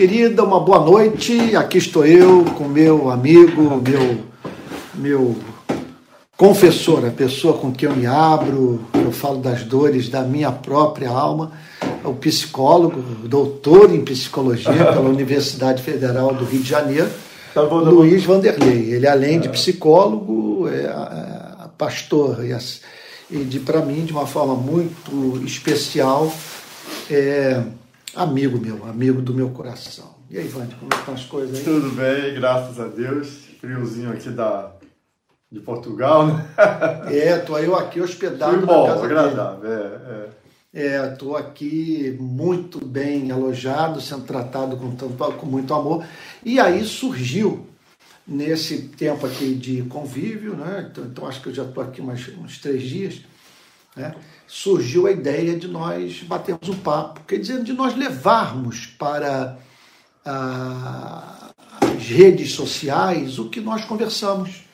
querida, uma boa noite. Aqui estou eu com meu amigo, meu, meu confessor, a pessoa com quem eu me abro, eu falo das dores da minha própria alma, o psicólogo, doutor em psicologia pela Universidade Federal do Rio de Janeiro, tá bom, tá Luiz Vanderlei. Ele, além de psicólogo, é, é pastor e, e de para mim, de uma forma muito especial, é amigo meu, amigo do meu coração. E aí, Vande, como estão as coisas aí? Tudo bem, graças a Deus. Friozinho aqui da, de Portugal, né? É, tô eu aqui hospedado Foi bom, na casa agradável, é, é. É, estou aqui muito bem alojado, sendo tratado com, tanto, com muito amor. E aí surgiu, nesse tempo aqui de convívio, né? então, então acho que eu já estou aqui mais, uns três dias, né? surgiu a ideia de nós batermos um papo, quer dizer, de nós levarmos para a, as redes sociais o que nós conversamos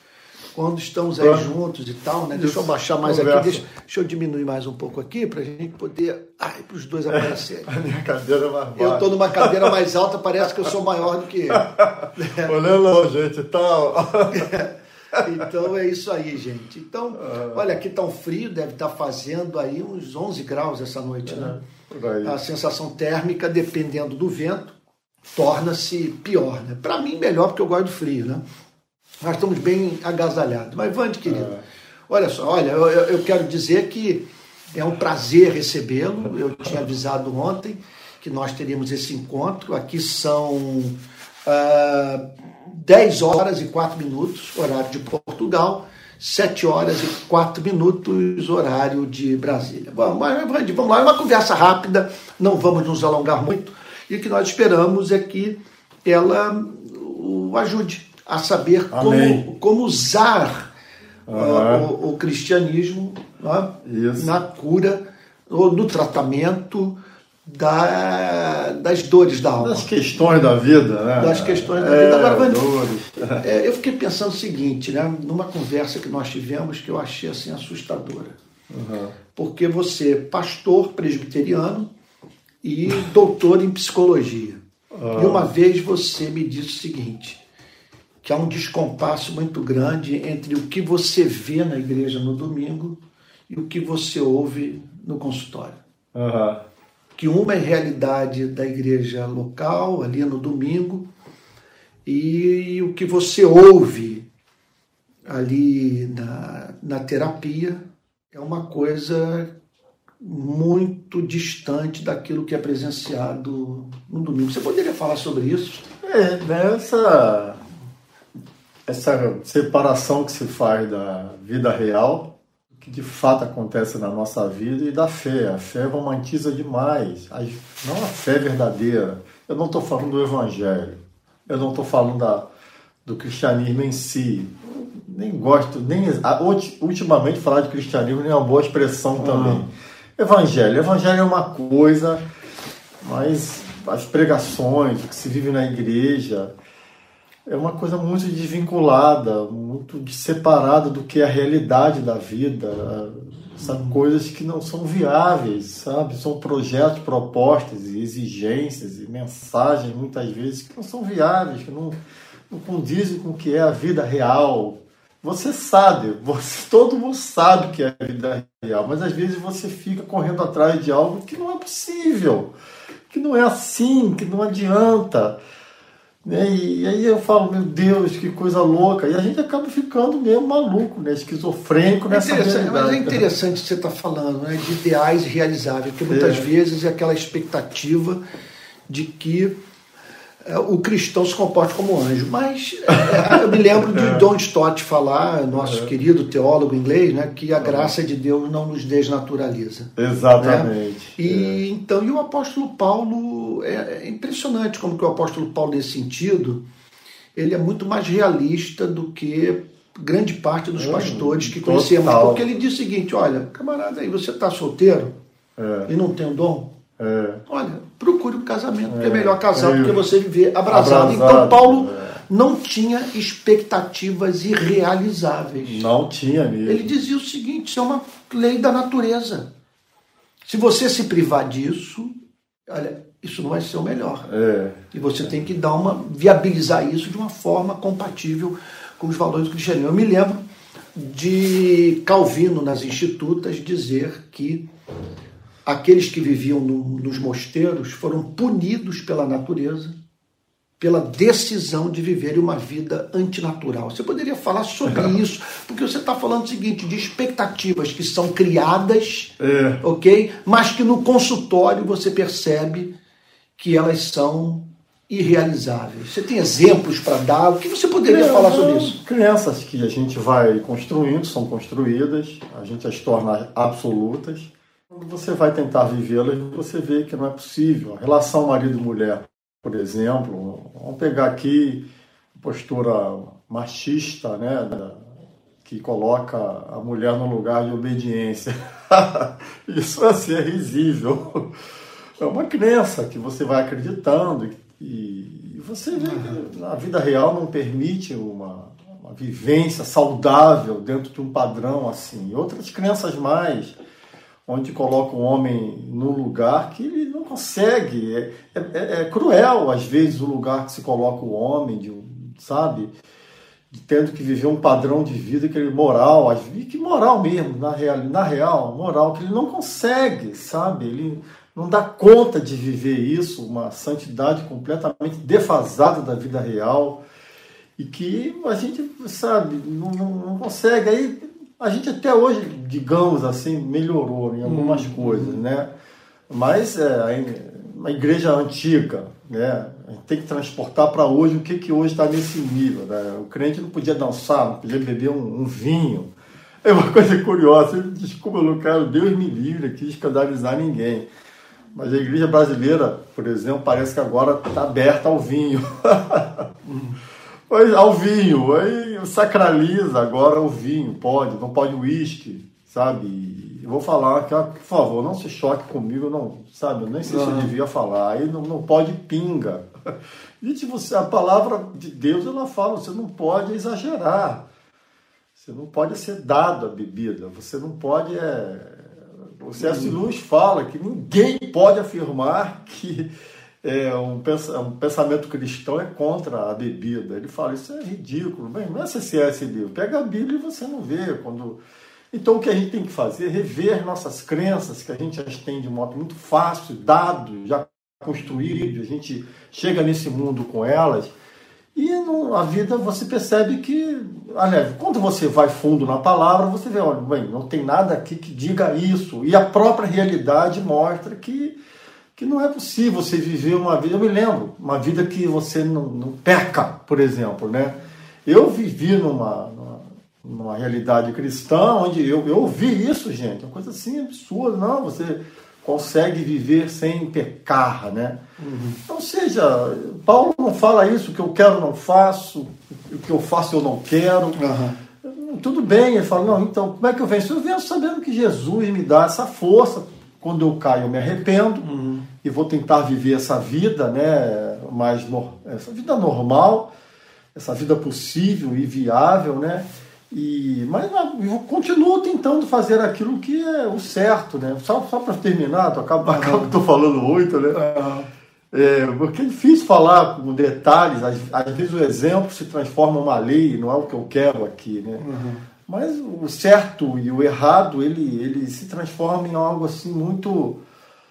quando estamos aí juntos e tal, né? Deixa eu baixar mais Conversa. aqui, deixa, deixa, eu diminuir mais um pouco aqui para a gente poder. Ai, para os dois aparecerem. a minha cadeira é mais baixa. Eu estou numa cadeira mais alta, parece que eu sou maior do que ele. Olha gente, tal. Então é isso aí, gente. Então, ah. olha, aqui está um frio, deve estar tá fazendo aí uns 11 graus essa noite, né? É, a sensação térmica, dependendo do vento, torna-se pior, né? Para mim, melhor, porque eu gosto do frio, né? Nós estamos bem agasalhados. Mas, Vande, querido, é. olha só, olha, eu, eu quero dizer que é um prazer recebê-lo. Eu tinha avisado ontem que nós teríamos esse encontro. Aqui são uh, 10 horas e 4 minutos, horário de Portugal, 7 horas e 4 minutos, horário de Brasília. Bom, mas, vamos lá, é uma conversa rápida, não vamos nos alongar muito. E o que nós esperamos é que ela o ajude a saber como, como usar uhum. uh, o, o, cristianismo uh, na cura, ou no tratamento da, das dores da alma. Das questões da vida, né? Das questões da é, vida. Agora, dores. É, eu fiquei pensando o seguinte, né? numa conversa que nós tivemos que eu achei assim assustadora. Uhum. Porque você, pastor presbiteriano e doutor em psicologia. Uhum. E uma vez você me disse o seguinte: que há um descompasso muito grande entre o que você vê na igreja no domingo e o que você ouve no consultório. Uhum. Que uma é realidade da igreja local, ali no domingo, e o que você ouve ali na, na terapia é uma coisa muito distante daquilo que é presenciado no domingo. Você poderia falar sobre isso? É, nessa essa separação que se faz da vida real, que de fato acontece na nossa vida, e da fé. A fé romantiza demais, não a fé verdadeira. Eu não estou falando do evangelho, eu não estou falando da, do cristianismo em si. Nem gosto, nem ultimamente falar de cristianismo nem é uma boa expressão também. Uhum. Evangelho, evangelho é uma coisa, mas as pregações, o que se vive na igreja, é uma coisa muito desvinculada, muito separada do que é a realidade da vida, sabe? Uhum. Coisas que não são viáveis, sabe? São projetos, propostas, exigências e mensagens, muitas vezes, que não são viáveis, que não, não condizem com o que é a vida real. Você sabe, você, todo mundo sabe que é a vida real, mas às vezes você fica correndo atrás de algo que não é possível, que não é assim, que não adianta. Né? E, aí eu falo, meu Deus, que coisa louca. E a gente acaba ficando mesmo maluco, né? esquizofrênico nessa é. Mas é interessante o que você está falando, né? de ideais realizáveis, porque muitas é. vezes é aquela expectativa de que é, o cristão se comporte como anjo. Mas é, eu me lembro de é. Don Stott falar, nosso é. querido teólogo inglês, né, que a graça de Deus não nos desnaturaliza. Exatamente. Né? E então, e o apóstolo Paulo é, é impressionante como que o apóstolo Paulo nesse sentido, ele é muito mais realista do que grande parte dos pastores que conhecemos, porque ele diz o seguinte, olha, camarada, aí você está solteiro e não tem o dom, é. Olha, procure um casamento, porque é, é melhor casar do que você viver abrasado. abrasado. Então, Paulo é. não tinha expectativas irrealizáveis. Não tinha mesmo. Ele dizia o seguinte: isso é uma lei da natureza. Se você se privar disso, olha, isso não vai ser o melhor. É. E você tem que dar uma viabilizar isso de uma forma compatível com os valores cristianismo. Eu me lembro de Calvino nas institutas dizer que aqueles que viviam no, nos mosteiros foram punidos pela natureza pela decisão de viver uma vida antinatural. Você poderia falar sobre isso, porque você está falando o seguinte, de expectativas que são criadas, é. ok? Mas que no consultório você percebe que elas são irrealizáveis. Você tem exemplos para dar? O que você poderia é, falar sobre isso? Crenças que a gente vai construindo, são construídas, a gente as torna absolutas. Quando você vai tentar vivê-las, você vê que não é possível. A relação marido-mulher por exemplo, vamos pegar aqui a postura machista, né, que coloca a mulher no lugar de obediência. Isso assim é risível. É uma crença que você vai acreditando e, você vê que na vida real não permite uma, uma vivência saudável dentro de um padrão assim. Outras crenças mais onde coloca o homem num lugar que ele não consegue. É, é, é, cruel, às vezes, o lugar que se coloca o homem, de, sabe? Tendo que viver um padrão de vida que ele moral, e que moral mesmo, na real, na real, moral, que ele não consegue, sabe? Ele não dá conta de viver isso, uma santidade completamente defasada da vida real e que a gente, sabe, não, não, não consegue. Aí a gente até hoje, digamos assim, melhorou em algumas hum. coisas, né? Mas é, a igreja antiga, né? A gente tem que transportar para hoje o que, que hoje está nesse nível. Né? O crente não podia dançar, não podia beber um, um vinho. É uma coisa curiosa, desculpa, eu não quero, Deus me livre aqui escandalizar ninguém. Mas a igreja brasileira, por exemplo, parece que agora está aberta ao vinho. Pois, ao vinho, aí sacraliza agora o vinho, pode, não pode o uísque, sabe? Eu vou falar que, por favor, não se choque comigo, não, sabe? Eu nem sei se eu devia falar. Aí não, não pode pinga. Gente, você, a palavra de Deus, ela fala, você não pode exagerar. Você não pode ser dado a bebida. Você não pode. É... O C.S. Lewis fala que ninguém pode afirmar que é, um, um, pensamento cristão é contra a bebida. Ele fala, isso é ridículo. Bem, não é CCS Deus. Pega a Bíblia e você não vê. quando Então o que a gente tem que fazer é rever nossas crenças, que a gente as tem de modo muito fácil, dado, já construído, a gente chega nesse mundo com elas. E no, a vida você percebe que, aliás, quando você vai fundo na palavra, você vê, olha, bem, não tem nada aqui que diga isso. E a própria realidade mostra que que não é possível você viver uma vida. Eu me lembro, uma vida que você não, não peca, por exemplo, né? Eu vivi numa, numa, numa, realidade cristã onde eu, eu ouvi isso, gente, uma coisa assim absurda. Não, você consegue viver sem pecar, né? Uhum. Ou seja, Paulo não fala isso, o que eu quero não faço, o que eu faço eu não quero. Uhum. Tudo bem, ele fala, não, então como é que eu venço? Eu venço sabendo que Jesus me dá essa força quando eu caio, eu me arrependo uhum. e vou tentar viver essa vida, né, mais essa vida normal, essa vida possível e viável, né? E, mas eu continuo tentando fazer aquilo que é o certo, né? Só, só para terminar, tô, acabo, acabo estou falando muito, né? É, porque é difícil falar com detalhes, às, às, vezes o exemplo se transforma uma lei, não é o que eu quero aqui, né? Uhum. Mas o certo e o errado, ele, ele se transforma em algo assim muito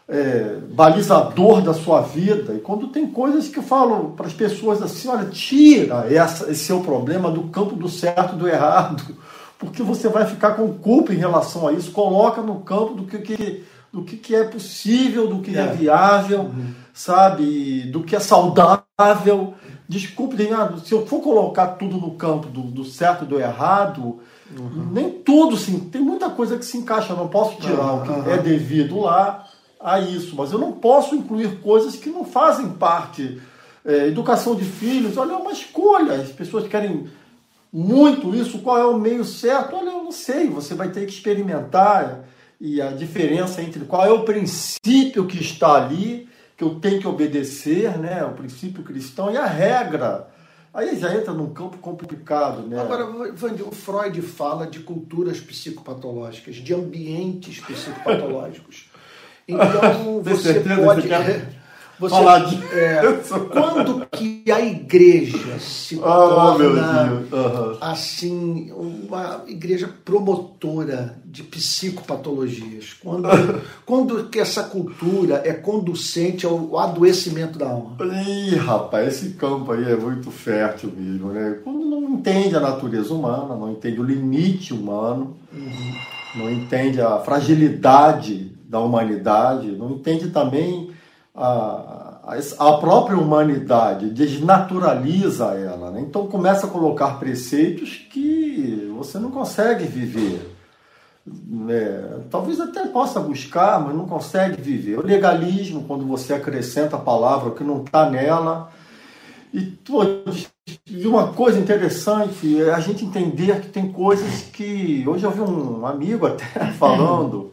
é, balizador da sua vida. E quando tem coisas que eu falo para as pessoas assim, olha, tira essa, esse seu problema do campo do certo e do errado, porque você vai ficar com culpa em relação a isso. Coloca no campo do que, que do que, que é possível, do que é, é viável, uhum. sabe? Do que é saudável. Desculpe, se eu for colocar tudo no campo do, do certo e do errado, Uhum. Nem tudo, sim. Tem muita coisa que se encaixa. Eu não posso tirar uhum. o que é devido lá a isso, mas eu não posso incluir coisas que não fazem parte. É, educação de filhos, olha, é uma escolha. As pessoas querem muito isso. Qual é o meio certo? Olha, eu não sei. Você vai ter que experimentar e a diferença entre qual é o princípio que está ali que eu tenho que obedecer, né? O princípio cristão e a regra Aí já entra num campo complicado, né? Agora, Vandi, o Freud fala de culturas psicopatológicas, de ambientes psicopatológicos. Então, você pode... você, falar de é, quando que a igreja se ah, torna uhum. assim uma igreja promotora de psicopatologias? Quando quando que essa cultura é conducente ao adoecimento da alma? Ih, rapaz esse campo aí é muito fértil mesmo né? Quando não entende a natureza humana não entende o limite humano uhum. não entende a fragilidade da humanidade não entende também a, a própria humanidade, desnaturaliza ela. Né? Então começa a colocar preceitos que você não consegue viver. É, talvez até possa buscar, mas não consegue viver. O legalismo, quando você acrescenta a palavra que não está nela. E uma coisa interessante é a gente entender que tem coisas que. Hoje eu vi um amigo até falando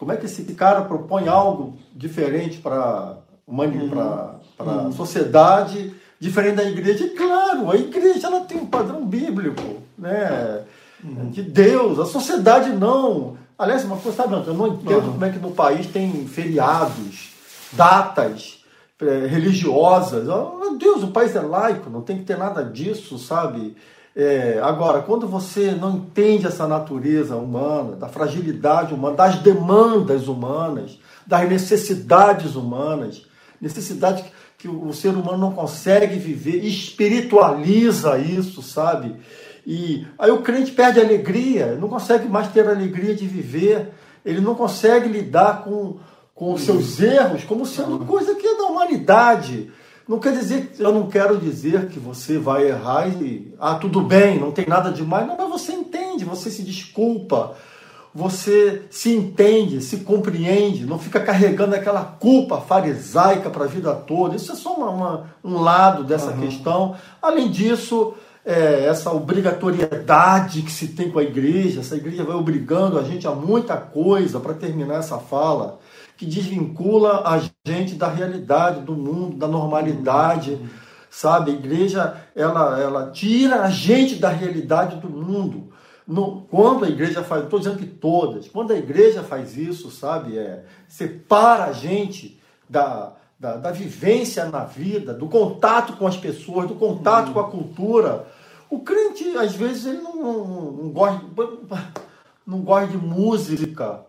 como é que esse cara propõe algo diferente para uhum. a uhum. sociedade, diferente da igreja? E claro, a igreja ela tem um padrão bíblico, né? Uhum. De Deus, a sociedade não. Aliás, uma coisa, sabe, eu não entendo uhum. como é que no país tem feriados, datas é, religiosas. Oh, meu Deus, o país é laico, não tem que ter nada disso, sabe? É, agora, quando você não entende essa natureza humana, da fragilidade humana, das demandas humanas, das necessidades humanas, necessidade que o ser humano não consegue viver, espiritualiza isso, sabe? E aí o crente perde a alegria, não consegue mais ter a alegria de viver, ele não consegue lidar com, com os seus erros como sendo coisa que é da humanidade. Não quer dizer, eu não quero dizer que você vai errar e, ah, tudo bem, não tem nada demais. Não, mas você entende, você se desculpa, você se entende, se compreende, não fica carregando aquela culpa farisaica para a vida toda. Isso é só uma, uma, um lado dessa uhum. questão. Além disso, é, essa obrigatoriedade que se tem com a igreja, essa igreja vai obrigando a gente a muita coisa para terminar essa fala que desvincula a gente da realidade do mundo, da normalidade, sabe? A igreja, ela, ela tira a gente da realidade do mundo. No, quando a igreja faz, estou dizendo que todas, quando a igreja faz isso, sabe, é, separa a gente da, da, da vivência na vida, do contato com as pessoas, do contato com a cultura. O crente, às vezes, ele não, não, não, gosta, não gosta de música,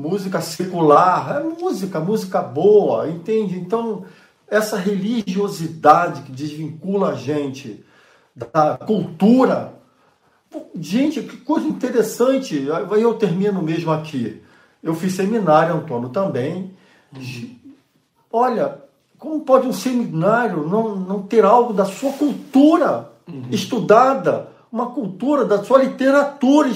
música secular, é música, música boa, entende? Então, essa religiosidade que desvincula a gente da cultura, gente, que coisa interessante. Aí eu termino mesmo aqui. Eu fiz seminário, Antônio, também. Olha, como pode um seminário não, não ter algo da sua cultura uhum. estudada? Uma cultura da sua literatura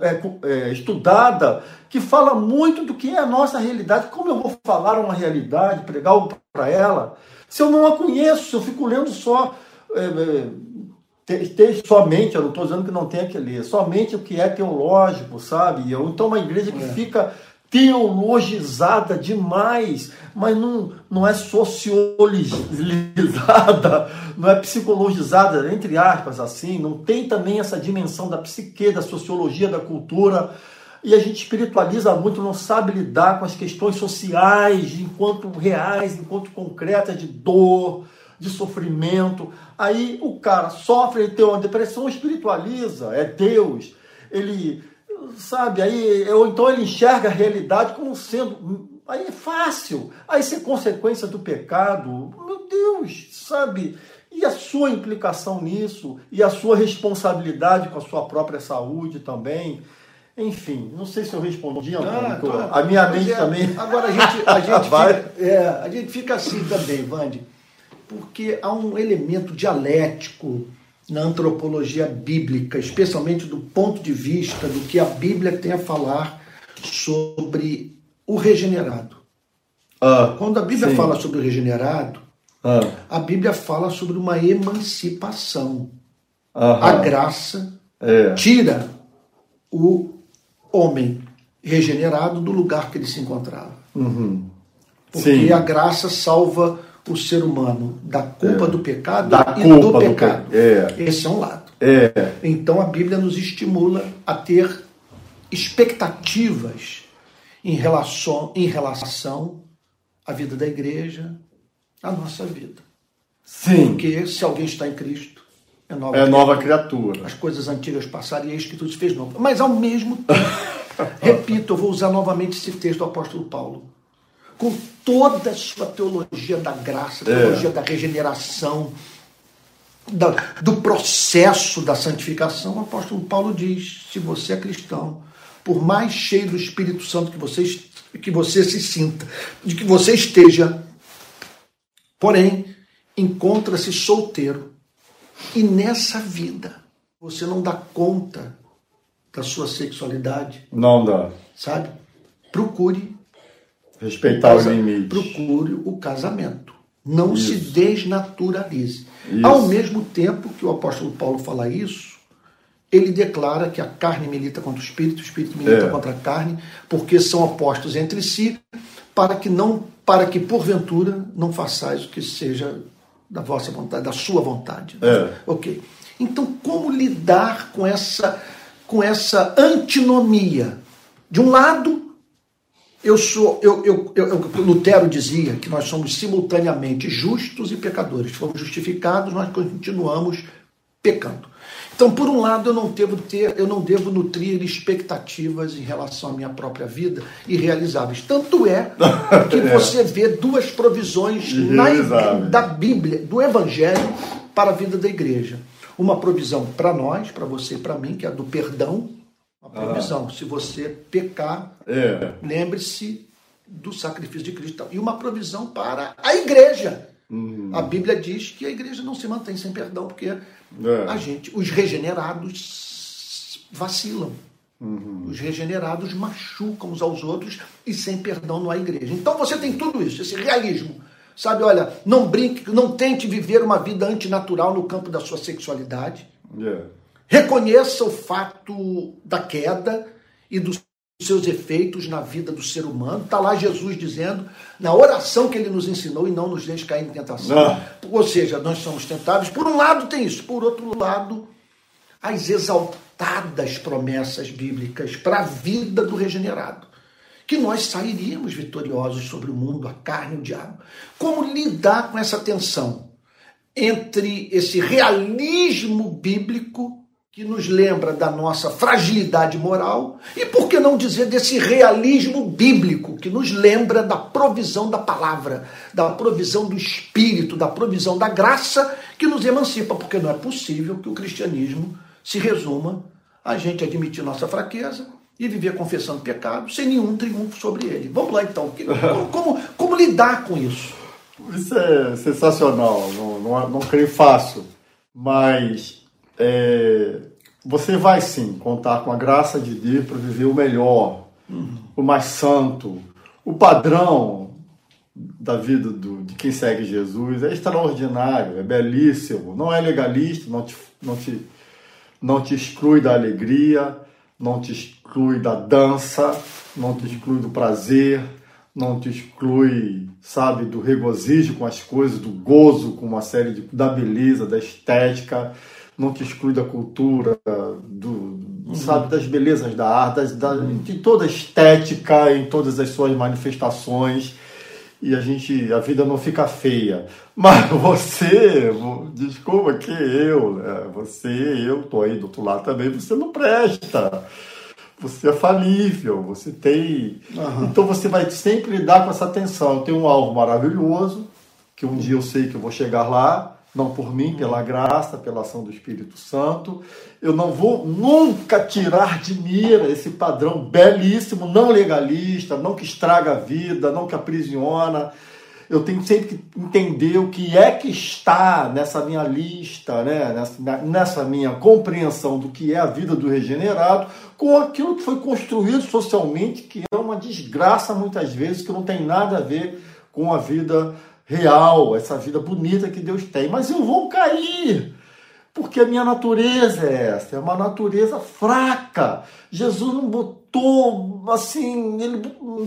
é, é, estudada, que fala muito do que é a nossa realidade. Como eu vou falar uma realidade, pregar algo para ela, se eu não a conheço, se eu fico lendo só. É, ter, somente, eu não estou dizendo que não tenha que ler, somente o que é teológico, sabe? Ou então uma igreja que é. fica teologizada demais, mas não, não é sociologizada, não é psicologizada, entre aspas, assim, não tem também essa dimensão da psique, da sociologia, da cultura, e a gente espiritualiza muito, não sabe lidar com as questões sociais, enquanto reais, enquanto concretas, de dor, de sofrimento. Aí o cara sofre, ele tem uma depressão, espiritualiza, é Deus. Ele sabe? Aí, ou então ele enxerga a realidade como sendo. Aí é fácil. Aí ser consequência do pecado. Meu Deus, sabe? E a sua implicação nisso, e a sua responsabilidade com a sua própria saúde também. Enfim, não sei se eu respondi, Antônio. Ah, a minha mente é, também. Agora a gente, a, gente fica, é, a gente fica assim também, Vande, porque há um elemento dialético na antropologia bíblica, especialmente do ponto de vista do que a Bíblia tem a falar sobre o regenerado. Ah, Quando a Bíblia sim. fala sobre o regenerado, ah. a Bíblia fala sobre uma emancipação. A graça é. tira o homem regenerado do lugar que ele se encontrava. Uhum. Porque sim. a graça salva o ser humano da culpa é. do pecado da e culpa do pecado. Do é. Esse é um lado. É. Então a Bíblia nos estimula a ter expectativas em relação, em relação à vida da igreja, a nossa vida. Sim. Porque se alguém está em Cristo, é nova, é criatura. nova criatura. As coisas antigas passaram e eis que tudo se fez novo. Mas ao mesmo tempo, repito, eu vou usar novamente esse texto do apóstolo Paulo. Com toda a sua teologia da graça, teologia é. da regeneração, da, do processo da santificação, o apóstolo Paulo diz: se você é cristão, por mais cheio do Espírito Santo que você, que você se sinta, de que você esteja, porém, encontra-se solteiro. E nessa vida, você não dá conta da sua sexualidade. Não dá. Sabe? Procure. Respeitar os limites. Procure o casamento. Não isso. se desnaturalize. Isso. Ao mesmo tempo que o apóstolo Paulo fala isso, ele declara que a carne milita contra o espírito, o espírito milita é. contra a carne, porque são opostos entre si, para que não, para que porventura não façais o que seja da vossa vontade, da sua vontade. É. Ok. Então, como lidar com essa, com essa antinomia? De um lado, eu sou, eu, eu, eu, Lutero dizia que nós somos simultaneamente justos e pecadores. Fomos justificados, nós continuamos pecando. Então, por um lado, eu não devo ter, eu não devo nutrir expectativas em relação à minha própria vida irrealizáveis. Tanto é que é. você vê duas provisões na, da Bíblia, do Evangelho, para a vida da igreja. Uma provisão para nós, para você e para mim, que é a do perdão. Uma provisão. Ah. Se você pecar, é. lembre-se do sacrifício de Cristo. E uma provisão para a igreja. Uhum. A Bíblia diz que a igreja não se mantém sem perdão, porque é. A gente, os regenerados vacilam. Uhum. Os regenerados machucam uns aos outros e sem perdão não há igreja. Então você tem tudo isso, esse realismo. Sabe, olha, não brinque, não tente viver uma vida antinatural no campo da sua sexualidade. Yeah. Reconheça o fato da queda e do seus efeitos na vida do ser humano. Está lá Jesus dizendo, na oração que ele nos ensinou, e não nos deixe cair em tentação. Ah. Ou seja, nós somos tentáveis. Por um lado tem isso, por outro lado, as exaltadas promessas bíblicas para a vida do regenerado. Que nós sairíamos vitoriosos sobre o mundo, a carne e o diabo. Como lidar com essa tensão entre esse realismo bíblico que nos lembra da nossa fragilidade moral e, por que não dizer, desse realismo bíblico que nos lembra da provisão da palavra, da provisão do Espírito, da provisão da graça que nos emancipa, porque não é possível que o cristianismo se resuma a gente admitir nossa fraqueza e viver confessando pecado sem nenhum triunfo sobre ele. Vamos lá então, como, como, como lidar com isso? Isso é sensacional, não, não, não creio fácil, mas é, você vai sim contar com a graça de Deus para viver o melhor, uhum. o mais santo. O padrão da vida do, de quem segue Jesus é extraordinário, é belíssimo, não é legalista, não te, não te, não te exclui da alegria, não te exclui da dança, não te exclui do prazer, não te exclui, sabe, do regozijo com as coisas, do gozo com uma série de, da beleza, da estética não te exclui da cultura, do, uhum. sabe, das belezas da arte, das, da, uhum. de toda a estética em todas as suas manifestações e a gente a vida não fica feia mas você desculpa que eu né? você eu tô aí do outro lado também você não presta você é falível você tem uhum. então você vai sempre lidar com essa tensão eu tenho um alvo maravilhoso que um dia eu sei que eu vou chegar lá não por mim, pela graça, pela ação do Espírito Santo. Eu não vou nunca tirar de mira esse padrão belíssimo, não legalista, não que estraga a vida, não que aprisiona. Eu tenho sempre que entender o que é que está nessa minha lista, né? nessa, nessa minha compreensão do que é a vida do regenerado, com aquilo que foi construído socialmente, que é uma desgraça muitas vezes, que não tem nada a ver com a vida real, essa vida bonita que Deus tem. Mas eu vou cair, porque a minha natureza é essa, é uma natureza fraca. Jesus não botou assim, ele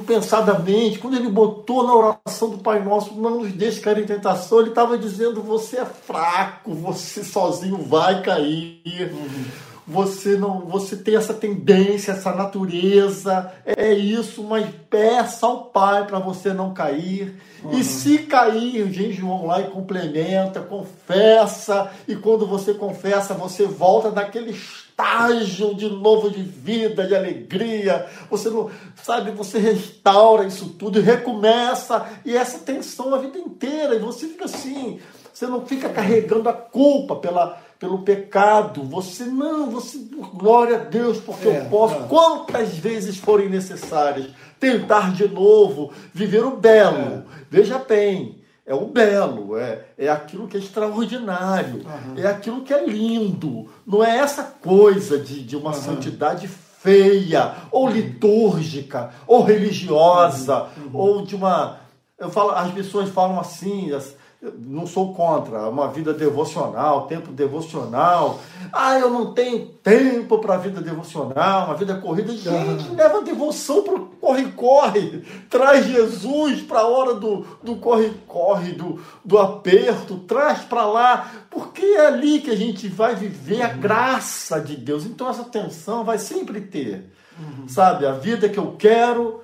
pensadamente, quando ele botou na oração do Pai Nosso, não nos deixe cair em tentação, ele estava dizendo: você é fraco, você sozinho vai cair. Uhum. Você não, você tem essa tendência, essa natureza, é isso, mas peça ao Pai para você não cair. Uhum. E se cair, João lá e complementa, confessa, e quando você confessa, você volta naquele estágio de novo de vida, de alegria. Você não, sabe, você restaura isso tudo e recomeça, e essa tensão a vida inteira, e você fica assim, você não fica carregando a culpa pela pelo pecado. Você não, você, glória a Deus, porque é, eu posso, quantas vezes forem necessárias, tentar de novo viver o belo. É. Veja bem, é o belo, é, é aquilo que é extraordinário, uhum. é aquilo que é lindo. Não é essa coisa de, de uma uhum. santidade feia, ou uhum. litúrgica, ou religiosa, uhum. Uhum. ou de uma. Eu falo, as pessoas falam assim, não sou contra uma vida devocional, tempo devocional. Ah, eu não tenho tempo para a vida devocional, uma vida corrida. Gente, leva devoção para o corre-corre. Traz Jesus para a hora do corre-corre, do, do, do aperto. Traz para lá, porque é ali que a gente vai viver a graça de Deus. Então, essa tensão vai sempre ter. Uhum. Sabe, a vida que eu quero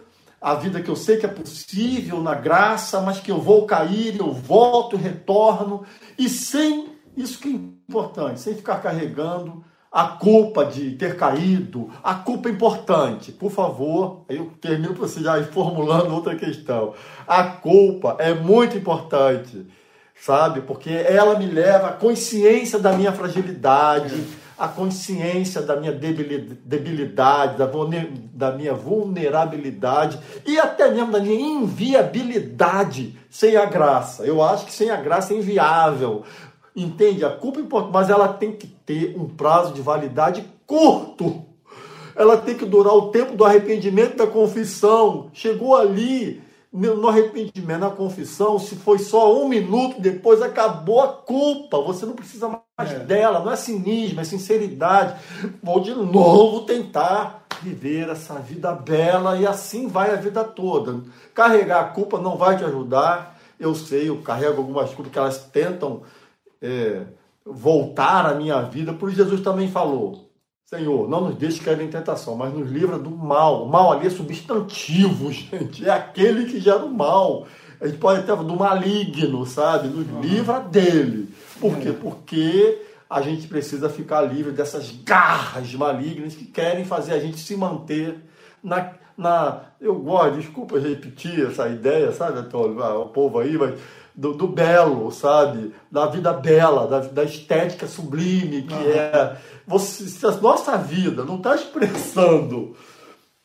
a vida que eu sei que é possível na graça, mas que eu vou cair, eu volto, retorno, e sem isso que é importante, sem ficar carregando a culpa de ter caído, a culpa é importante. Por favor, eu termino para você já formulando outra questão. A culpa é muito importante, sabe? Porque ela me leva à consciência da minha fragilidade a consciência da minha debilidade, da, minha vulnerabilidade e até mesmo da minha inviabilidade sem a graça. Eu acho que sem a graça é inviável. Entende? A culpa é importante, mas ela tem que ter um prazo de validade curto. Ela tem que durar o tempo do arrependimento da confissão. Chegou ali, no arrependimento, na confissão, se foi só um minuto depois, acabou a culpa. Você não precisa mais é. dela. Não é cinismo, é sinceridade. Vou de novo tentar viver essa vida bela e assim vai a vida toda. Carregar a culpa não vai te ajudar. Eu sei, eu carrego algumas culpas que elas tentam é, voltar à minha vida. Por isso Jesus também falou: Senhor, não nos deixe cair em tentação, mas nos livra do mal. O mal ali é substantivo, gente. É aquele que gera o mal. A gente pode até do maligno, sabe? Nos uhum. livra dele. Por quê? É. Porque a gente precisa ficar livre dessas garras malignas que querem fazer a gente se manter na. Na eu gosto, desculpa repetir essa ideia, sabe, Antônio? Ah, o povo aí, mas do, do, belo, sabe? Da vida bela, da, da estética sublime, que uhum. é. Você, se a nossa vida não está expressando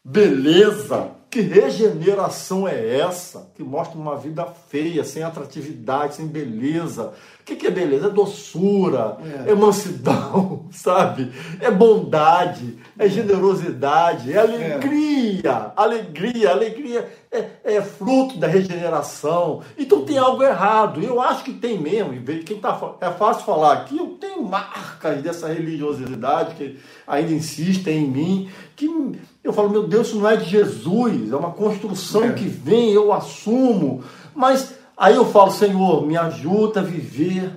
beleza, que regeneração é essa que mostra uma vida feia, sem atratividade, sem beleza? O que, que é beleza? É doçura, é. é mansidão, sabe? É bondade, é generosidade, é alegria. É. Alegria, alegria é, é, fruto da regeneração. Então tem algo errado. Eu acho que tem mesmo. Quem tá, é fácil falar aqui, eu tenho marcas dessa religiosidade que ainda insistem em mim, que eu falo, meu Deus, isso não é de Jesus, é uma construção é. que vem, eu assumo. Mas aí eu falo, Senhor, me ajuda a viver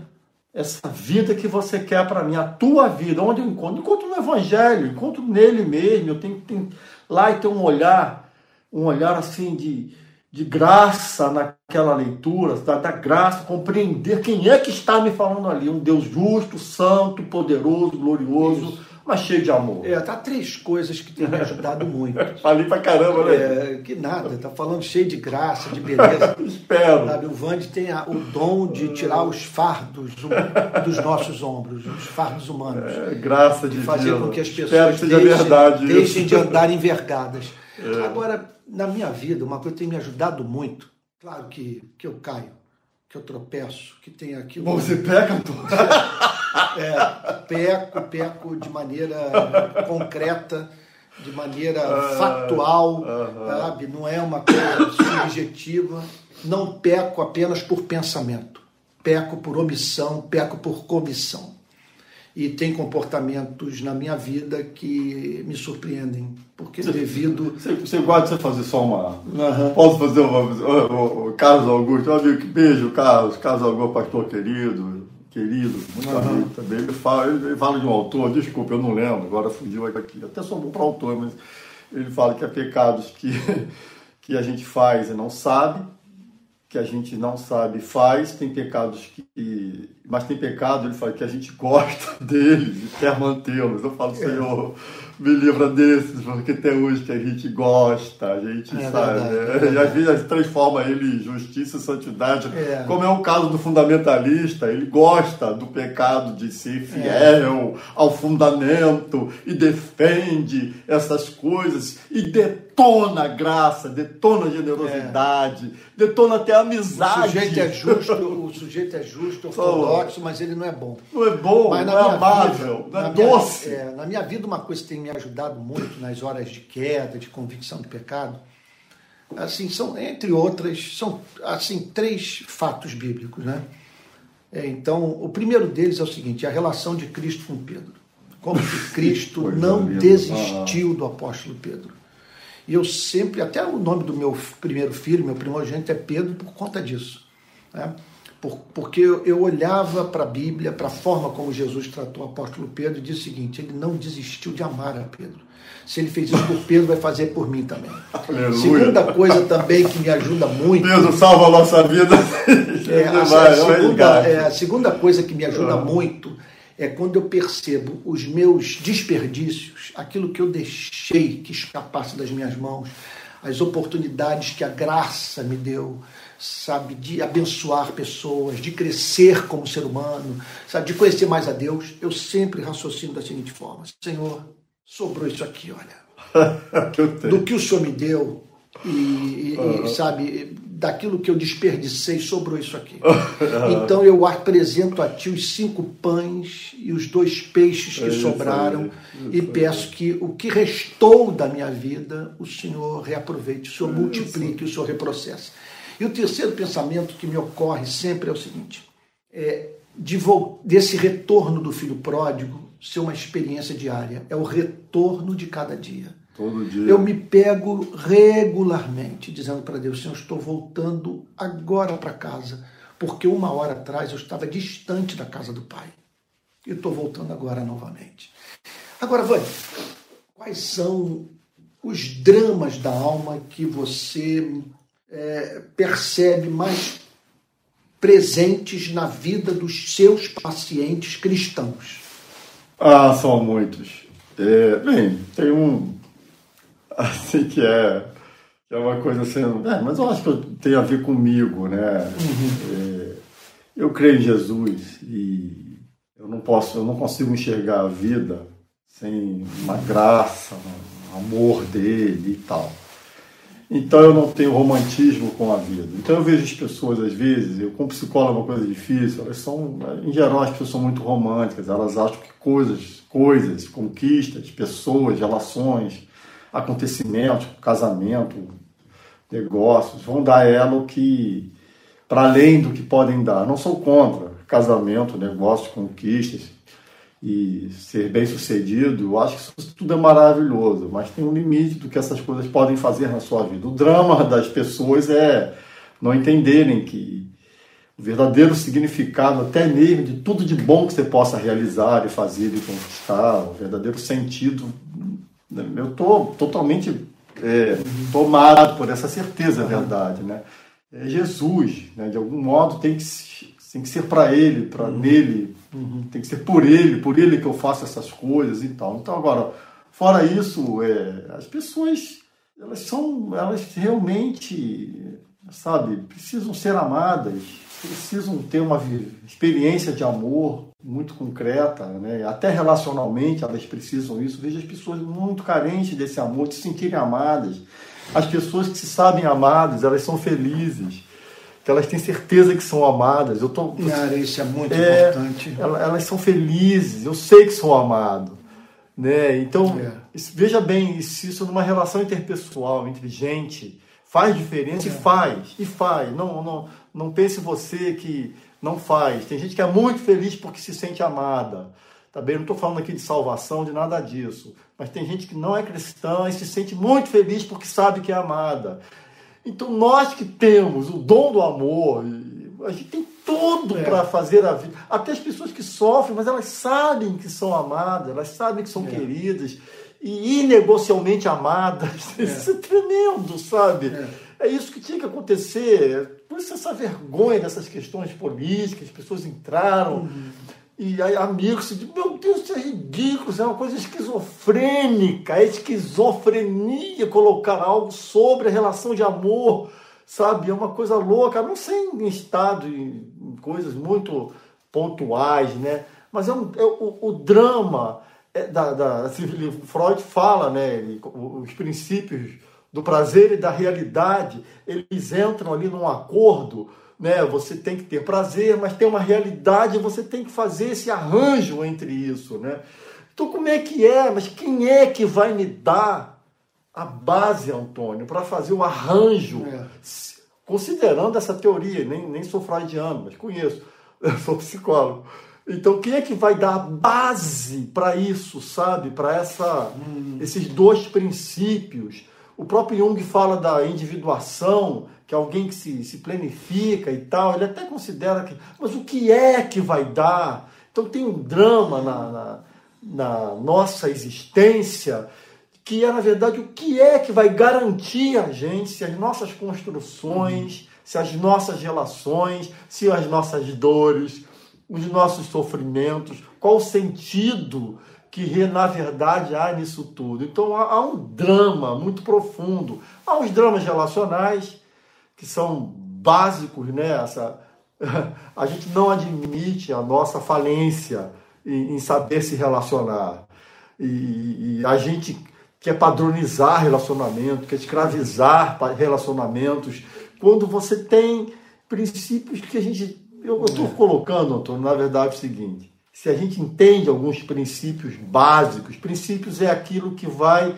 essa vida que você quer para mim, a tua vida, onde eu encontro? Encontro no Evangelho, encontro nele mesmo. Eu tenho que lá e ter um olhar, um olhar assim de, de graça naquela leitura, da, da, graça, compreender quem é que está me falando ali. Um Deus justo, santo, poderoso, glorioso. Isso mas cheio de amor. É, tá três coisas que tem me ajudado muito. Falei pra caramba, né? É, que nada, tá falando cheio de graça, de beleza. Espero. Sabe, o Vande tem a, o dom de tirar os fardos dos nossos ombros, os fardos humanos. É, graça de, de fazer Deus. com que as pessoas que deixem, verdade deixem de andar envergadas. É. Agora, na minha vida, uma coisa que tem me ajudado muito, claro que, que eu caio, que eu tropeço, que tem aquilo. Bom, você peca, Antônio? É, peco, peco de maneira concreta, de maneira ah, factual, sabe? Não é uma coisa subjetiva. Não peco apenas por pensamento. Peco por omissão, peco por comissão. E tem comportamentos na minha vida que me surpreendem. Porque você, devido. Você, você gosta de fazer só uma. Uhum. Posso fazer uma. O, Carlos Augusto, meu amigo, beijo, Carlos, Carlos Augusto, pastor querido querido, muito uhum. amigo também, ele fala, ele fala de um autor, desculpa, eu não lembro, agora fugiu aqui, até sou bom para autor, mas ele fala que há pecados que, que a gente faz e não sabe, que a gente não sabe faz, tem pecados que. Mas tem pecado, ele fala que a gente gosta deles e quer mantê-los. Eu falo, Senhor, me livra desses, porque até hoje que a gente gosta, a gente é sabe. Verdade, é. E às vezes transforma ele em justiça e santidade, é. como é o caso do fundamentalista, ele gosta do pecado de ser fiel é. ao fundamento e defende essas coisas e detona a graça, detona a generosidade, é. detona até a amizade. O sujeito é justo, o sujeito é justo, ortodoxo, mas ele não é bom. Não é bom, mas não é amável, vida, não é doce. Minha, é, na minha vida, uma coisa que tem me ajudado muito nas horas de queda, de convicção do pecado, assim, são, entre outras, são, assim, três fatos bíblicos, né? É, então, o primeiro deles é o seguinte, a relação de Cristo com Pedro. Como que Cristo não desistiu do apóstolo Pedro. E eu sempre, até o nome do meu primeiro filho, meu primogênito é Pedro por conta disso. Né? Por, porque eu, olhava para a Bíblia, para a forma como Jesus tratou o apóstolo Pedro e disse o seguinte: ele não desistiu de amar a Pedro. Se ele fez isso por Pedro, vai fazer por mim também. Aleluia. Segunda coisa também que me ajuda muito. Pedro salva a nossa vida. É, a, a, segunda, é, a segunda coisa que me ajuda ah. muito é quando eu percebo os meus desperdícios, aquilo que eu deixei que escapasse das minhas mãos, as oportunidades que a graça me deu, sabe, de abençoar pessoas, de crescer como ser humano, sabe, de conhecer mais a Deus, eu sempre raciocino da seguinte forma: Senhor, sobrou isso aqui, olha. Do que o Senhor me deu, e, e, uhum. e, sabe, daquilo que eu desperdicei, sobrou isso aqui. Então eu apresento a ti os cinco pães e os dois peixes que é sobraram aí, e peço que o que restou da minha vida, o Senhor reaproveite, o Senhor é multiplique, o Senhor reprocesse. E o terceiro pensamento que me ocorre sempre é o seguinte: é de desse retorno do filho pródigo ser uma experiência diária, é o retorno de cada dia. Todo dia. Eu me pego regularmente dizendo para Deus: Senhor, estou voltando agora para casa, porque uma hora atrás eu estava distante da casa do Pai. E estou voltando agora novamente. Agora, Vânia, quais são os dramas da alma que você é, percebe mais presentes na vida dos seus pacientes cristãos? Ah, são muitos. É, bem, tem um assim que é, que é uma coisa assim. É, mas eu acho que tem a ver comigo, né? Uhum. É, eu creio em Jesus e eu não posso, eu não consigo enxergar a vida sem uma graça, um amor dele e tal. Então eu não tenho romantismo com a vida. Então eu vejo as pessoas às vezes, eu como psicólogo é uma coisa difícil, elas são, em geral as pessoas são muito românticas, elas acham que coisas, coisas, conquistas, pessoas, relações, acontecimentos, casamento, negócios, vão dar ela o que, para além do que podem dar. Não sou contra casamento, negócios, conquistas e ser bem sucedido. Eu acho que isso tudo é maravilhoso, mas tem um limite do que essas coisas podem fazer na sua vida. O drama das pessoas é não entenderem que o verdadeiro significado, até mesmo de tudo de bom que você possa realizar e fazer e conquistar, o verdadeiro sentido eu estou totalmente é, tomado por essa certeza, é verdade. Né? É Jesus, né? de algum modo, tem que, tem que ser para Ele, para uhum. nele, uhum. tem que ser por Ele, por Ele que eu faço essas coisas e tal. Então, agora, fora isso, é, as pessoas, elas são, elas realmente, sabe, precisam ser amadas, precisam ter uma experiência de amor muito concreta, né? até relacionalmente elas precisam isso. Vejo as pessoas muito carentes desse amor, de se sentirem amadas. As pessoas que se sabem amadas, elas são felizes, que elas têm certeza que são amadas. Eu tô, Cara, isso é muito é, importante. Elas são felizes, eu sei que sou amado. Né? Então, é. veja bem, se isso numa relação interpessoal entre gente faz diferença é. e faz, e faz. Não, não, não pense você que não faz. Tem gente que é muito feliz porque se sente amada. Tá bem? Não estou falando aqui de salvação, de nada disso. Mas tem gente que não é cristã e se sente muito feliz porque sabe que é amada. Então nós que temos o dom do amor, a gente tem tudo é. para fazer a vida. Até as pessoas que sofrem, mas elas sabem que são amadas, elas sabem que são é. queridas e inegocialmente amadas. É. Isso é tremendo, sabe? É. é. isso que tinha que acontecer. Por isso essa vergonha dessas questões políticas, as pessoas entraram. Uhum. E aí amigos se meu Deus, isso é ridículo, isso é uma coisa esquizofrênica, é esquizofrenia colocar algo sobre a relação de amor sabe? É uma coisa louca, não sei em estado, em coisas muito pontuais, né? Mas é, um, é o, o, drama é da, da assim, Freud fala, né? Os princípios do prazer e da realidade, eles entram ali num acordo, né? Você tem que ter prazer, mas tem uma realidade, você tem que fazer esse arranjo entre isso, né? Então como é que é? Mas quem é que vai me dar a base, Antônio, para fazer o arranjo, é. considerando essa teoria, nem, nem sou freudiano, mas conheço, sou psicólogo. Então, quem é que vai dar a base para isso, sabe? Para essa, hum. esses dois princípios. O próprio Jung fala da individuação, que é alguém que se, se planifica e tal. Ele até considera que. Mas o que é que vai dar? Então, tem um drama na, na, na nossa existência que é, na verdade, o que é que vai garantir a gente se as nossas construções, se as nossas relações, se as nossas dores, os nossos sofrimentos, qual o sentido que, na verdade, há nisso tudo. Então, há, um drama muito profundo. Há os dramas relacionais, que são básicos, né? Essa, a gente não admite a nossa falência em, em saber se relacionar. E, e, a gente que é padronizar relacionamento, que é escravizar relacionamentos, quando você tem princípios que a gente. Eu estou colocando, Antônio, na verdade, é o seguinte: se a gente entende alguns princípios básicos, princípios é aquilo que vai.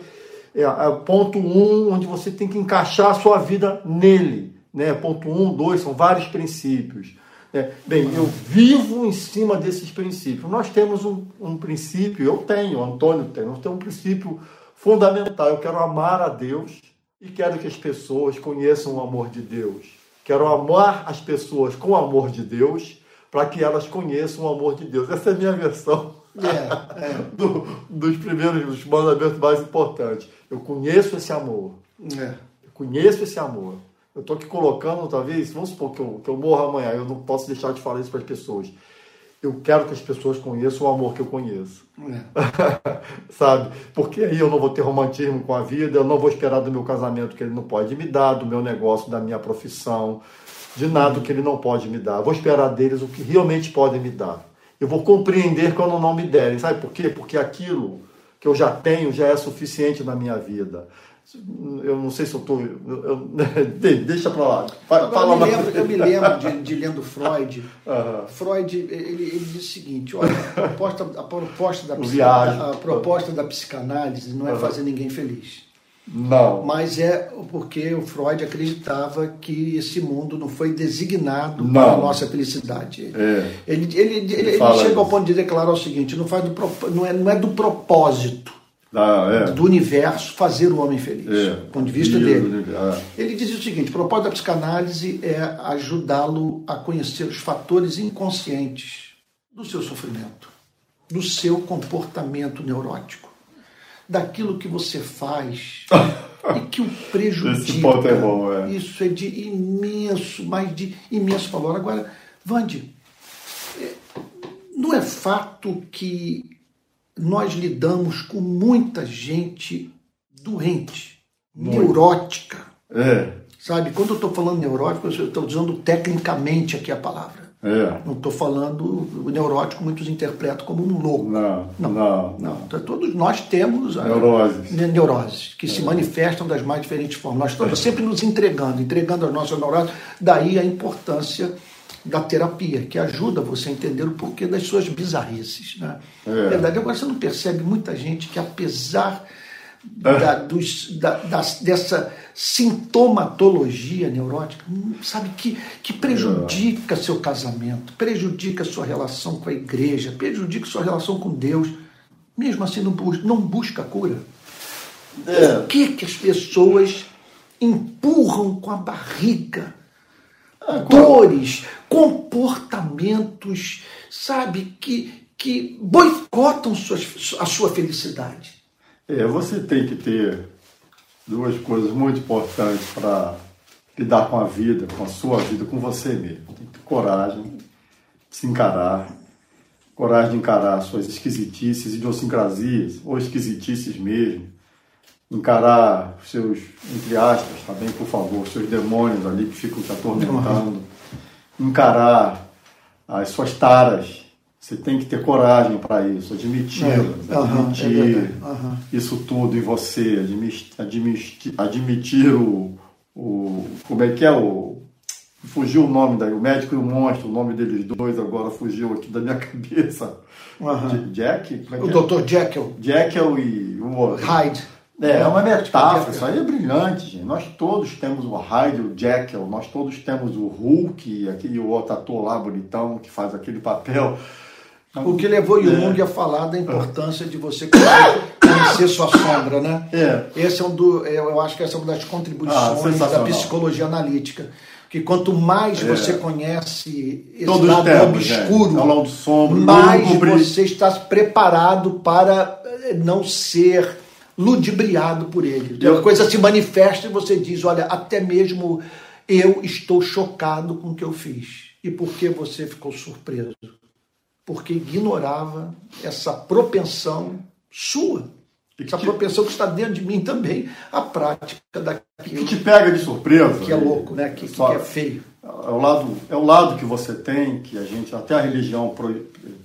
É, é ponto um, onde você tem que encaixar a sua vida nele. Né? Ponto um, dois, são vários princípios. Né? Bem, eu vivo em cima desses princípios. Nós temos um, um princípio, eu tenho, o Antônio tem, nós temos um princípio fundamental. Eu quero amar a Deus e quero que as pessoas conheçam o amor de Deus. Quero amar as pessoas com o amor de Deus para que elas conheçam o amor de Deus. Essa é a minha versão é, é. Do, dos primeiros dos mandamentos mais importantes. Eu conheço esse amor. É. Eu conheço esse amor. Eu estou aqui colocando, talvez, vamos supor que eu, que eu morra amanhã, eu não posso deixar de falar isso para as pessoas eu quero que as pessoas conheçam o amor que eu conheço. É. Sabe? Porque aí eu não vou ter romantismo com a vida, eu não vou esperar do meu casamento que ele não pode me dar, do meu negócio, da minha profissão, de nada que ele não pode me dar. Eu vou esperar deles o que realmente podem me dar. Eu vou compreender quando não me derem. Sabe por quê? Porque aquilo que eu já tenho já é suficiente na minha vida. Eu não sei se eu estou. Deixa para lá. Fala, fala eu, me lembro, eu me lembro de, de lendo Freud. Uhum. Freud ele, ele diz o seguinte: olha, a proposta, a proposta, da, a, proposta da psicanálise não é fazer ninguém feliz. Não. Mas é porque o Freud acreditava que esse mundo não foi designado não. para a nossa felicidade. É. Ele, ele, ele, ele chega ao ponto de declarar o seguinte: não, faz do, não, é, não é do propósito ah, é. do universo fazer o homem feliz, é. do ponto de vista dele. Ah. Ele diz o seguinte: o propósito da psicanálise é ajudá-lo a conhecer os fatores inconscientes do seu sofrimento, do seu comportamento neurótico, daquilo que você faz e que o prejudica. Esse ponto é bom, é. Isso é de imenso, mais de imenso valor. Agora, Vande, é, não é fato que nós lidamos com muita gente doente, Muito. neurótica. É. Sabe? Quando eu estou falando neurótico, eu estou usando tecnicamente aqui a palavra. É. Não estou falando o neurótico, muitos interpretam como um louco. Não, não. não. não. Então, todos nós temos neuroses, neuroses que é. se manifestam das mais diferentes formas. Nós estamos sempre nos entregando, entregando as nossas neuroses. Daí a importância da terapia, que ajuda você a entender o porquê das suas bizarrices. Né? É. Verdade. Agora, você não percebe muita gente que, apesar. Da, dos, da, dessa sintomatologia neurótica, sabe, que, que prejudica é. seu casamento, prejudica sua relação com a igreja, prejudica sua relação com Deus, mesmo assim não, busca, não busca cura. É. Por que, que as pessoas empurram com a barriga é, dores, comportamentos, sabe, que, que boicotam a sua felicidade. É, você tem que ter duas coisas muito importantes para lidar com a vida, com a sua vida, com você mesmo. Tem que ter coragem de se encarar, coragem de encarar suas esquisitices, idiosincrasias, ou esquisitices mesmo. Encarar seus, entre aspas, também, por favor, seus demônios ali que ficam te atormentando. Encarar as suas taras. Você tem que ter coragem para isso, admiti-las, é, admitir é isso tudo em você, admitir, admitir, admitir o, o. Como é que é o Fugiu o nome daí, o médico e o monstro, o nome deles dois agora fugiu aqui da minha cabeça. Jack? É o é? Dr. Jekyll. Jekyll e o outro. Hyde. É, é uma metáfora, isso aí é brilhante, gente. Nós todos temos o Hyde, o Jekyll, nós todos temos o Hulk, aquele outro ator lá bonitão que faz aquele papel. O que levou Jung é. a falar da importância de você conhecer sua sombra, né? É. Esse é um do, eu acho que essa é uma das contribuições ah, da psicologia analítica que quanto mais é. você conhece esse Todos lado temos, obscuro, é. lado sombra, mais você está preparado para eh, não ser ludibriado por ele. Eu... A coisa se manifesta e você diz, olha, até mesmo eu estou chocado com o que eu fiz. E por que você ficou surpreso? Porque ignorava essa propensão sua essa propensão que está dentro de mim também, a prática daquilo. Que te pega de surpresa. Que é louco, né? Que, que é feio. É o, lado, é o lado que você tem, que a gente, até a religião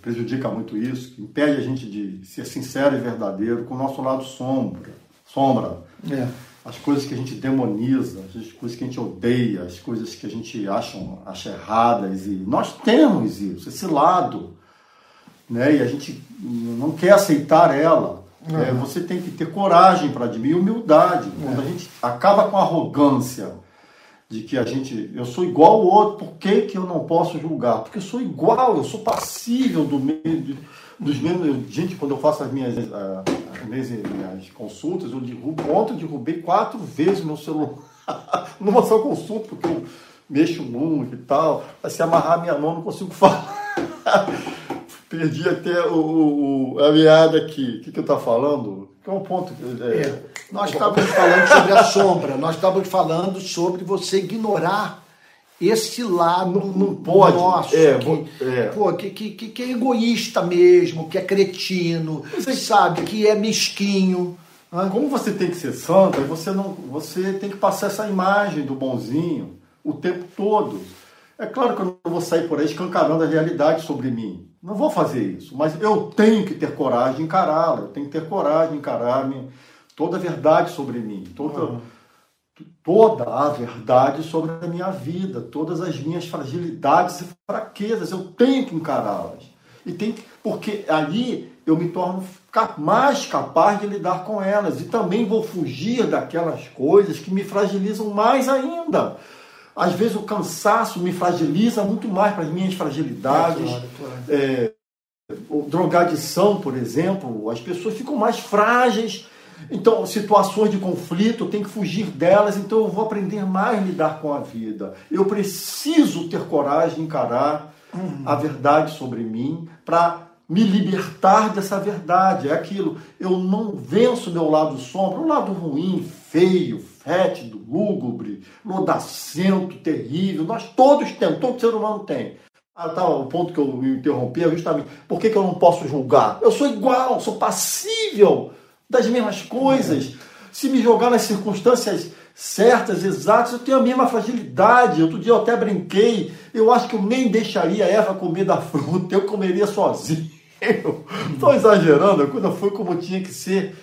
prejudica muito isso, que impede a gente de ser sincero e verdadeiro com o nosso lado sombra. Sombra. É. As coisas que a gente demoniza, as coisas que a gente odeia, as coisas que a gente acha, acha erradas. E nós temos isso, esse lado. Né? E a gente não quer aceitar ela. Uhum. É, você tem que ter coragem para admitir humildade. Quando a gente acaba com a arrogância de que a gente, eu sou igual ao outro, por que, que eu não posso julgar? Porque eu sou igual, eu sou passível do meio, dos mesmos. Gente, quando eu faço as minhas, minhas, minhas consultas, eu derrubo, ontem eu derrubei quatro vezes meu celular numa só consulta, porque eu mexo muito e tal. Se amarrar minha mão, não consigo falar. Perdi até o, o a meada aqui. O que, que eu estava falando? Que é um ponto. É, é, nós estávamos falando sobre a sombra, nós estávamos falando sobre você ignorar esse lado não, não pode. nosso, é, que, é. Pô, que, que, que, é egoísta mesmo, que é cretino, você sabe, que é mesquinho. Como você tem que ser santo, você, não, você tem que passar essa imagem do bonzinho o tempo todo. É claro que eu não vou sair por aí escancarando a realidade sobre mim. Não vou fazer isso, mas eu tenho que ter coragem de encará-la, eu tenho que ter coragem de encarar toda a verdade sobre mim, toda, uhum. toda a verdade sobre a minha vida, todas as minhas fragilidades e fraquezas, eu tenho que encará-las. E tem que, porque ali eu me torno mais capaz de lidar com elas e também vou fugir daquelas coisas que me fragilizam mais ainda. Às vezes o cansaço me fragiliza muito mais para as minhas fragilidades. É, claro, claro. É, drogadição, por exemplo, as pessoas ficam mais frágeis. Então, situações de conflito, eu tenho que fugir delas, então eu vou aprender mais a lidar com a vida. Eu preciso ter coragem de encarar uhum. a verdade sobre mim para me libertar dessa verdade. É aquilo, eu não venço meu lado sombra, o lado ruim, feio, fétido, lúgubre, lodacento, terrível. Nós todos temos, todo ser humano tem. Ah, tá, o ponto que eu me interrompi é justamente por que, que eu não posso julgar? Eu sou igual, sou passível das mesmas coisas. Se me jogar nas circunstâncias certas, exatas, eu tenho a mesma fragilidade. Outro dia eu até brinquei, eu acho que eu nem deixaria Eva comer da fruta, eu comeria sozinho. Estou exagerando, a coisa foi como tinha que ser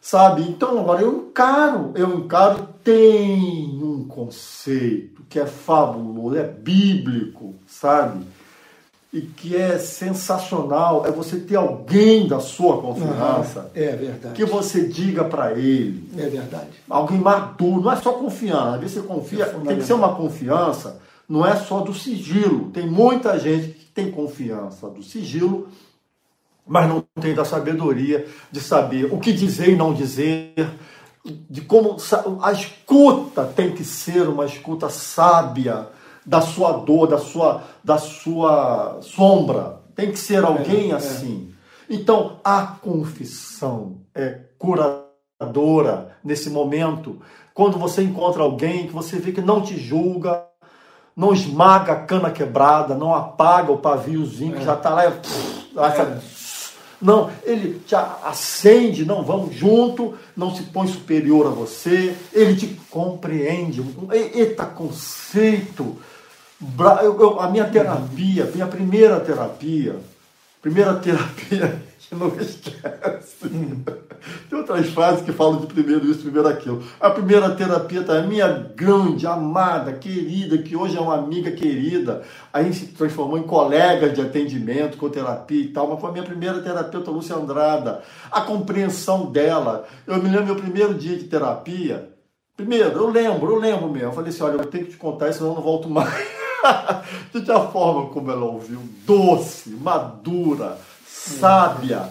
sabe? Então agora eu encaro, eu encaro, tem um conceito que é fabuloso, é bíblico, sabe? E que é sensacional, é você ter alguém da sua confiança. Uhum, é verdade. Que você diga para ele. É verdade. Alguém maduro, não é só confiar. Às vezes você confia, é tem que ser uma confiança, não é só do sigilo. Tem muita gente que tem confiança do sigilo, mas não tem da sabedoria de saber o que dizer e não dizer, de como a escuta tem que ser uma escuta sábia, da sua dor, da sua, da sua sombra. Tem que ser alguém é, é. assim. É. Então, a confissão é curadora nesse momento. Quando você encontra alguém que você vê que não te julga, não esmaga a cana quebrada, não apaga o paviozinho que é. já está lá. É. Não, ele te acende, não, vamos junto, não se põe superior a você, ele te compreende. Eita conceito! Eu, eu, a minha terapia, minha primeira terapia, primeira terapia, não esquece. Tem outras frases que falam de primeiro isso, primeiro aquilo. A primeira terapia tá, a minha grande, amada, querida, que hoje é uma amiga querida, aí se transformou em colega de atendimento, com terapia e tal, mas foi a minha primeira terapeuta, Lúcia Andrada. A compreensão dela. Eu me lembro meu primeiro dia de terapia. Primeiro, eu lembro, eu lembro mesmo. Eu falei assim: olha, eu tenho que te contar, senão eu não volto mais. de a forma como ela ouviu, doce, madura, sábia,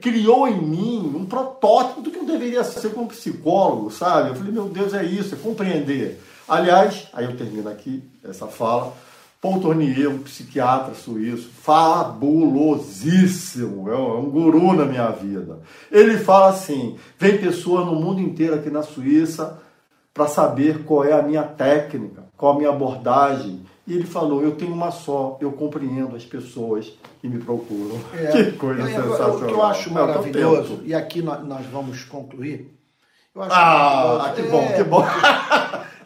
criou em mim um protótipo do que eu deveria ser como psicólogo, sabe? Eu falei, meu Deus, é isso, é compreender. Aliás, aí eu termino aqui essa fala. Paul Tournier, um psiquiatra suíço, fabulosíssimo, é um guru na minha vida. Ele fala assim: vem pessoas no mundo inteiro aqui na Suíça para saber qual é a minha técnica, qual a minha abordagem, e ele falou: Eu tenho uma só, eu compreendo as pessoas que me procuram. É, que coisa é, sensacional. O que eu acho maravilhoso, e aqui nós vamos concluir. ah, que bom, é, que bom.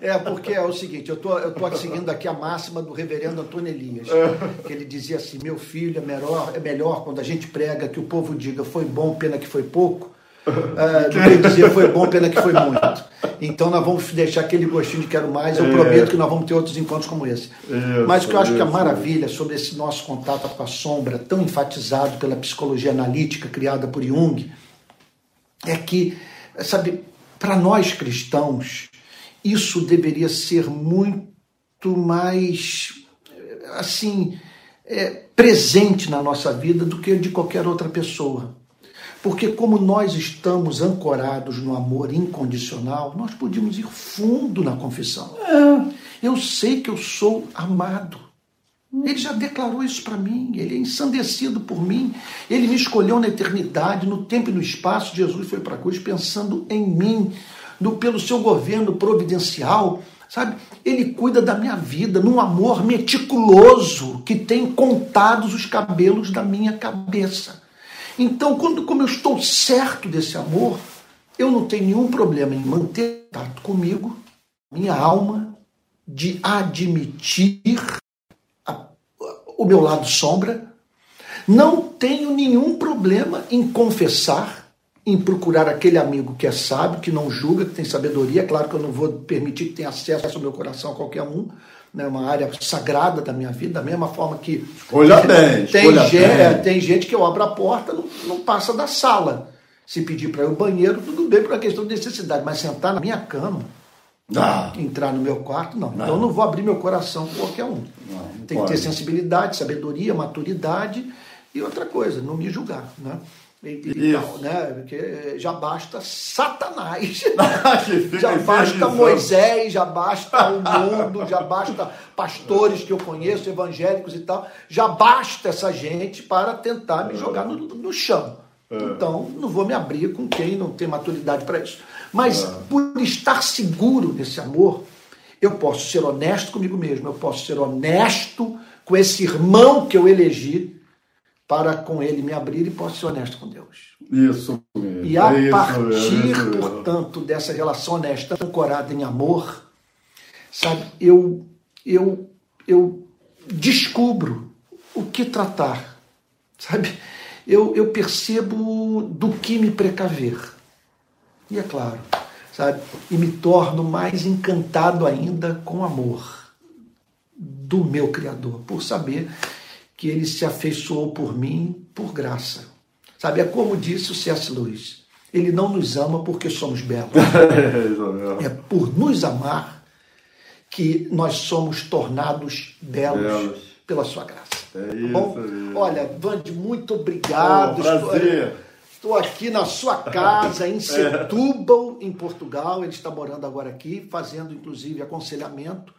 É, porque é o seguinte, eu tô, eu tô seguindo aqui a máxima do reverendo Antônio Elias, é. que ele dizia assim, meu filho, é melhor, é melhor quando a gente prega que o povo diga foi bom, pena que foi pouco, uh, do que dizer foi bom, pena que foi muito. Então nós vamos deixar aquele gostinho de quero mais. Eu é. prometo que nós vamos ter outros encontros como esse. Isso, Mas o que eu acho isso. que a maravilha sobre esse nosso contato com a sombra, tão enfatizado pela psicologia analítica criada por Jung, é que, sabe, para nós cristãos, isso deveria ser muito mais, assim, é, presente na nossa vida do que de qualquer outra pessoa. Porque, como nós estamos ancorados no amor incondicional, nós podemos ir fundo na confissão. É. Eu sei que eu sou amado. Ele já declarou isso para mim, ele é ensandecido por mim, ele me escolheu na eternidade, no tempo e no espaço. Jesus foi para a cruz pensando em mim, no, pelo seu governo providencial, sabe? Ele cuida da minha vida num amor meticuloso que tem contados os cabelos da minha cabeça. Então, quando, como eu estou certo desse amor, eu não tenho nenhum problema em manter contato comigo, minha alma, de admitir a, o meu lado sombra. Não tenho nenhum problema em confessar, em procurar aquele amigo que é sábio, que não julga, que tem sabedoria. Claro que eu não vou permitir que tenha acesso ao meu coração a qualquer um, né, uma área sagrada da minha vida, da mesma forma que. Escolha bem, tem, escolha gente, bem. tem gente que eu abro a porta, não, não passa da sala. Se pedir para ir ao banheiro, tudo bem por uma questão de necessidade, mas sentar na minha cama, não. entrar no meu quarto, não. não. Então eu não vou abrir meu coração com qualquer um. Não, tem que ter sensibilidade, sabedoria, maturidade e outra coisa, não me julgar. Né? E, tal, né? Porque já basta Satanás, já basta Moisés, já basta o mundo, já basta pastores que eu conheço, evangélicos e tal, já basta essa gente para tentar me jogar no, no chão. É. Então, não vou me abrir com quem não tem maturidade para isso. Mas, é. por estar seguro nesse amor, eu posso ser honesto comigo mesmo, eu posso ser honesto com esse irmão que eu elegi, para com ele me abrir e posso ser honesto com Deus. Isso mesmo. E a é partir, mesmo, portanto, dessa relação honesta, ancorada em amor, sabe, eu, eu, eu descubro o que tratar, sabe? Eu, eu percebo do que me precaver. E é claro, sabe? E me torno mais encantado ainda com o amor do meu Criador, por saber que ele se afeiçoou por mim por graça. Sabe, é como disse o C.S. Lewis, ele não nos ama porque somos belos. é por nos amar que nós somos tornados belos, belos. pela sua graça. É tá isso, Bom, é olha, Vande, muito obrigado. Oh, prazer. Estou, estou aqui na sua casa, em Setúbal, em Portugal. Ele está morando agora aqui, fazendo inclusive aconselhamento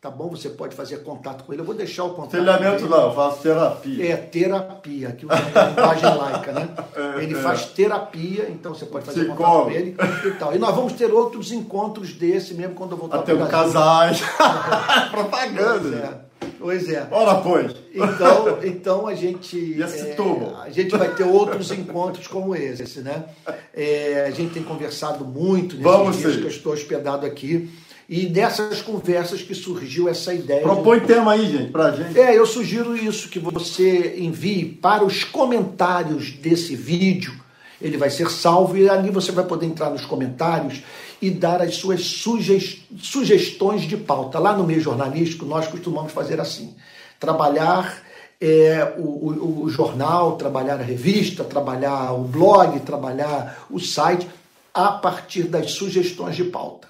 tá bom? Você pode fazer contato com ele. Eu vou deixar o contato. Telhamento não, eu faço terapia. É, terapia, que é a linguagem laica, né? É, ele é. faz terapia, então você pode fazer contato com ele e tal. E nós vamos ter outros encontros desse mesmo quando eu voltar Até o casais. Propaganda. É. Pois é. Ora, pois. Então, então a gente. É, a gente vai ter outros encontros como esse, né? É, a gente tem conversado muito nesses Vamos dias ser. que eu estou hospedado aqui. E dessas conversas que surgiu essa ideia. Propõe de... tema aí, gente, pra gente. É, eu sugiro isso, que você envie para os comentários desse vídeo. Ele vai ser salvo e ali você vai poder entrar nos comentários e dar as suas sugestões de pauta. Lá no meio jornalístico, nós costumamos fazer assim: trabalhar é, o, o, o jornal, trabalhar a revista, trabalhar o blog, trabalhar o site a partir das sugestões de pauta.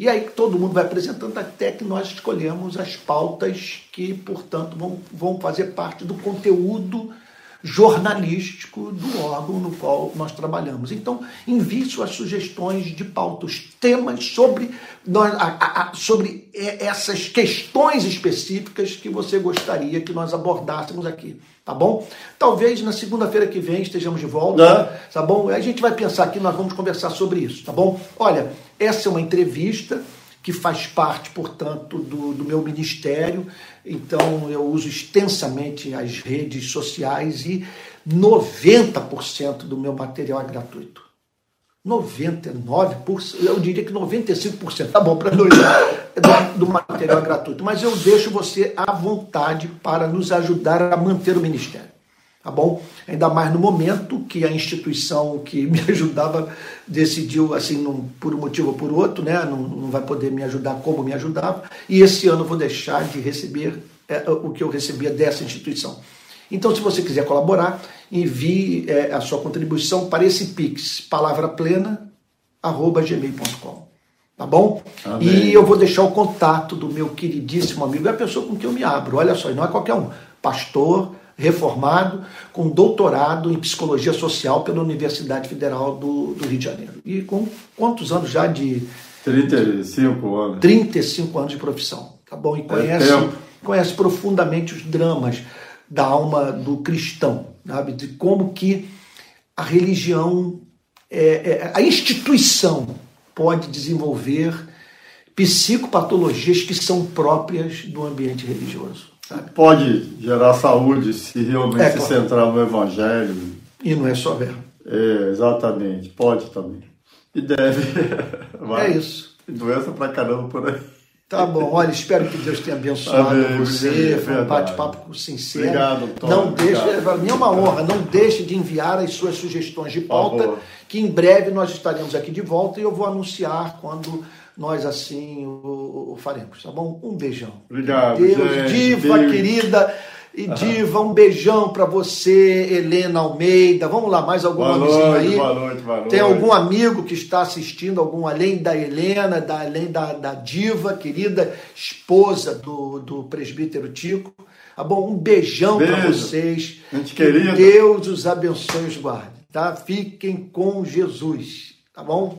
E aí todo mundo vai apresentando até que nós escolhemos as pautas que, portanto, vão, vão fazer parte do conteúdo jornalístico do órgão no qual nós trabalhamos. Então, envie suas sugestões de pautas, temas sobre, sobre essas questões específicas que você gostaria que nós abordássemos aqui. Tá bom? Talvez na segunda-feira que vem estejamos de volta, é. tá bom? A gente vai pensar aqui, nós vamos conversar sobre isso, tá bom? Olha, essa é uma entrevista que faz parte, portanto, do, do meu ministério. Então, eu uso extensamente as redes sociais e 90% do meu material é gratuito. 99%, eu diria que 95%, tá bom para nós, do, do material é gratuito. Mas eu deixo você à vontade para nos ajudar a manter o ministério tá bom? Ainda mais no momento que a instituição que me ajudava decidiu, assim, num, por um motivo ou por outro, né? Não, não vai poder me ajudar como me ajudava, e esse ano eu vou deixar de receber é, o que eu recebia dessa instituição. Então, se você quiser colaborar, envie é, a sua contribuição para esse pix, palavraplena@gmail.com. Tá bom? Amém. E eu vou deixar o contato do meu queridíssimo amigo, é a pessoa com quem eu me abro. Olha só, e não é qualquer um. Pastor reformado, com doutorado em psicologia social pela Universidade Federal do, do Rio de Janeiro. E com quantos anos já de. 35 anos. 35 anos de profissão, tá bom? E é conhece, é conhece profundamente os dramas da alma do cristão, sabe? De como que a religião, é, é, a instituição pode desenvolver psicopatologias que são próprias do ambiente religioso. Pode gerar saúde se realmente é, se centrar no Evangelho. E não é só ver. É, exatamente. Pode também. E deve. é isso. Doença pra caramba por aí. Tá bom, olha, espero que Deus tenha abençoado Amém, você. Foi um bate-papo sincero. Obrigado, Tom. Não deixe, para mim é uma honra, não deixe de enviar as suas sugestões de pauta, que em breve nós estaremos aqui de volta e eu vou anunciar quando nós assim o, o faremos, tá bom? Um beijão. Obrigado. Deus, gente, diva Deus. querida. E Diva, um beijão para você, Helena Almeida. Vamos lá, mais algum nomezinho aí? Boa noite, boa noite. Tem algum amigo que está assistindo, algum além da Helena, da, além da, da Diva, querida esposa do, do presbítero Tico. Tá bom? Um beijão Beijo. para vocês. Gente querida. Deus os abençoe e os guarde. Tá? Fiquem com Jesus. Tá bom?